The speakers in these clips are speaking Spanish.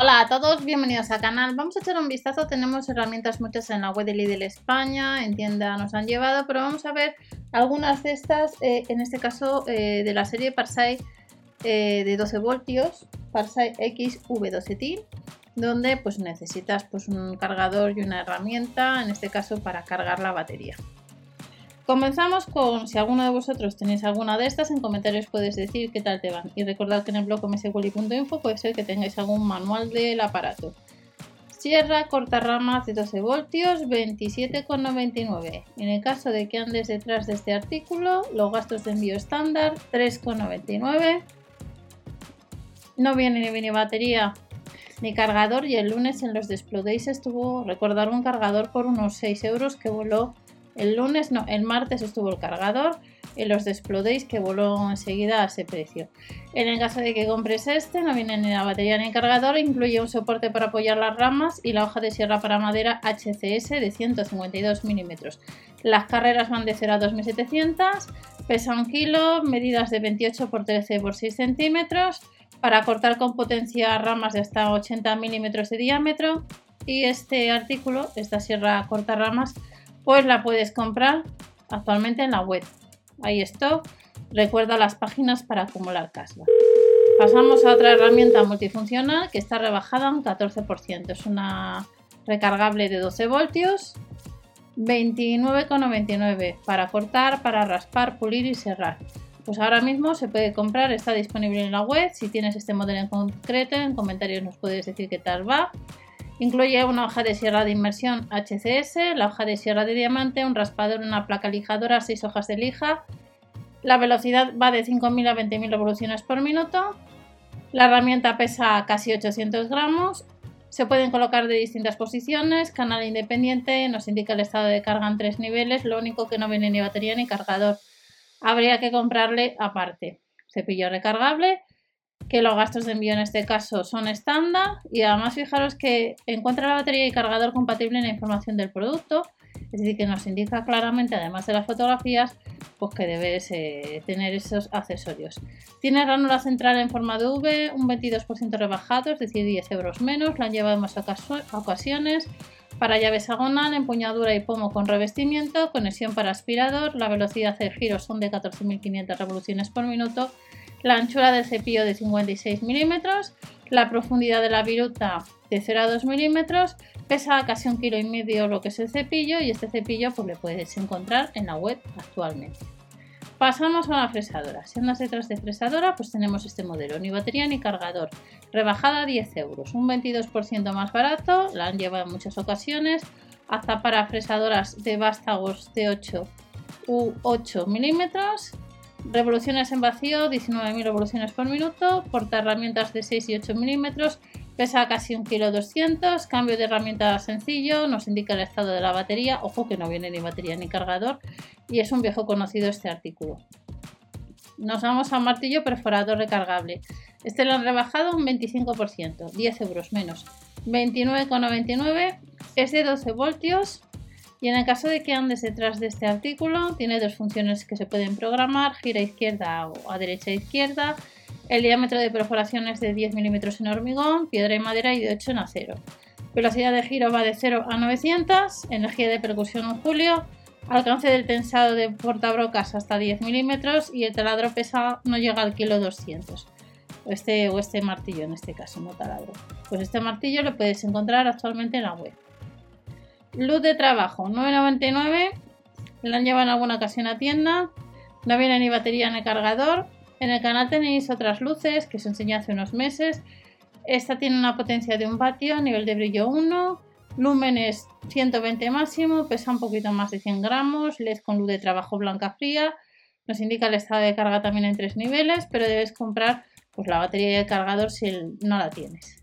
Hola a todos, bienvenidos al canal. Vamos a echar un vistazo, tenemos herramientas muchas en la web de Lidl España, en tienda nos han llevado, pero vamos a ver algunas de estas, eh, en este caso eh, de la serie Parsai eh, de 12 voltios, Parsai XV12TIL, donde pues necesitas pues un cargador y una herramienta, en este caso para cargar la batería. Comenzamos con, si alguno de vosotros tenéis alguna de estas, en comentarios podéis decir qué tal te van. Y recordad que en el blog mswally.info puede ser que tengáis algún manual del aparato. Sierra corta ramas de 12 voltios, 27,99. En el caso de que andes detrás de este artículo, los gastos de envío estándar, 3,99. No viene ni batería ni cargador y el lunes en los Days estuvo, recordar un cargador por unos 6 euros que voló el lunes, no, el martes estuvo el cargador en los Desplodéis que voló enseguida a ese precio. En el caso de que compres este, no viene ni la batería ni el cargador, incluye un soporte para apoyar las ramas y la hoja de sierra para madera HCS de 152 milímetros. Las carreras van de 0 a 2700, pesa un kilo, medidas de 28 x 13 x 6 centímetros, para cortar con potencia ramas de hasta 80 milímetros de diámetro. Y este artículo, esta sierra corta ramas, pues la puedes comprar actualmente en la web. Ahí está. Recuerda las páginas para acumular cashback. Pasamos a otra herramienta multifuncional que está rebajada un 14%. Es una recargable de 12 voltios, 29,99 para cortar, para raspar, pulir y cerrar. Pues ahora mismo se puede comprar, está disponible en la web. Si tienes este modelo en concreto, en comentarios nos puedes decir qué tal va. Incluye una hoja de sierra de inmersión HCS, la hoja de sierra de diamante, un raspador, una placa lijadora, 6 hojas de lija. La velocidad va de 5.000 a 20.000 revoluciones por minuto. La herramienta pesa casi 800 gramos. Se pueden colocar de distintas posiciones. Canal independiente nos indica el estado de carga en tres niveles. Lo único que no viene ni batería ni cargador. Habría que comprarle aparte. Cepillo recargable que los gastos de envío en este caso son estándar y además fijaros que encuentra la batería y cargador compatible en la información del producto, es decir, que nos indica claramente, además de las fotografías, pues que debes eh, tener esos accesorios. Tiene ranura central en forma de V, un 22% rebajado, es decir, 10 euros menos, la han llevado en más ocasiones. Para llave hexagonal, empuñadura y pomo con revestimiento, conexión para aspirador, la velocidad de giro son de 14.500 revoluciones por minuto la anchura del cepillo de 56 milímetros, la profundidad de la viruta de 0 a 2 milímetros, pesa casi un kilo y medio lo que es el cepillo y este cepillo pues le puedes encontrar en la web actualmente. Pasamos a la fresadora. Si andas detrás de fresadora, pues tenemos este modelo, ni batería ni cargador. Rebajada 10 euros, un 22% más barato, la han llevado en muchas ocasiones, hasta para fresadoras de vástagos de 8 u 8 milímetros Revoluciones en vacío, 19.000 revoluciones por minuto. Porta herramientas de 6 y 8 milímetros. Pesa casi 1,2 kg. Cambio de herramienta sencillo. Nos indica el estado de la batería. Ojo que no viene ni batería ni cargador. Y es un viejo conocido este artículo. Nos vamos a martillo perforador recargable. Este lo han rebajado un 25%, 10 euros menos. 29,99. Es de 12 voltios y en el caso de que andes detrás de este artículo, tiene dos funciones que se pueden programar, gira izquierda o a derecha e izquierda. El diámetro de perforación es de 10 milímetros en hormigón, piedra y madera y de 8 en acero. Velocidad de giro va de 0 a 900, energía de percusión en julio, alcance del tensado de portabrocas hasta 10 milímetros y el taladro pesa no llega al kilo 200. Este, o este martillo en este caso, no taladro. Pues este martillo lo puedes encontrar actualmente en la web. Luz de trabajo, 9.99. La han llevado en alguna ocasión a tienda. No viene ni batería ni cargador. En el canal tenéis otras luces que os enseñé hace unos meses. Esta tiene una potencia de un vatio, nivel de brillo 1, lúmenes 120 máximo, pesa un poquito más de 100 gramos, LED con luz de trabajo blanca fría. Nos indica el estado de carga también en tres niveles, pero debes comprar pues, la batería y el cargador si no la tienes.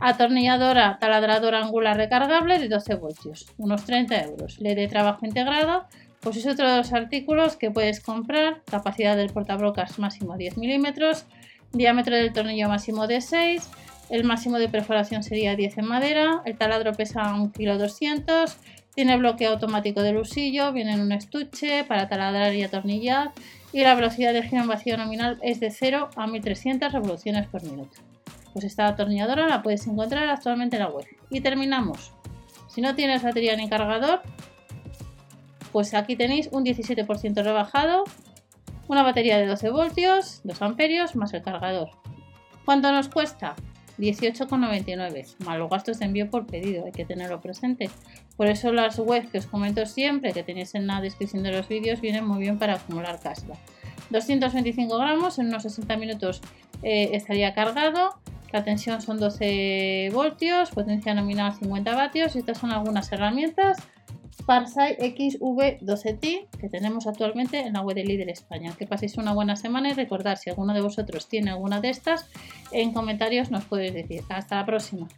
Atornilladora taladradora angular recargable de 12 voltios, unos 30 euros. LED de trabajo integrado, pues es otro de los artículos que puedes comprar. Capacidad del portabrocas máximo 10 milímetros, diámetro del tornillo máximo de 6, el máximo de perforación sería 10 en madera, el taladro pesa 1,2 kg, tiene bloqueo automático del usillo, viene en un estuche para taladrar y atornillar y la velocidad de giro en vacío nominal es de 0 a 1300 revoluciones por minuto. Pues esta atornilladora la puedes encontrar actualmente en la web. Y terminamos. Si no tienes batería ni cargador, pues aquí tenéis un 17% rebajado, una batería de 12 voltios, 2 amperios más el cargador. ¿Cuánto nos cuesta? 18,99 más los gastos de envío por pedido, hay que tenerlo presente. Por eso las webs que os comento siempre, que tenéis en la descripción de los vídeos, vienen muy bien para acumular cashback. 225 gramos, en unos 60 minutos eh, estaría cargado. La tensión son 12 voltios, potencia nominal 50 vatios. Estas son algunas herramientas Parsai XV12T que tenemos actualmente en la web de Líder España. Que paséis una buena semana y recordad si alguno de vosotros tiene alguna de estas, en comentarios nos podéis decir. Hasta la próxima.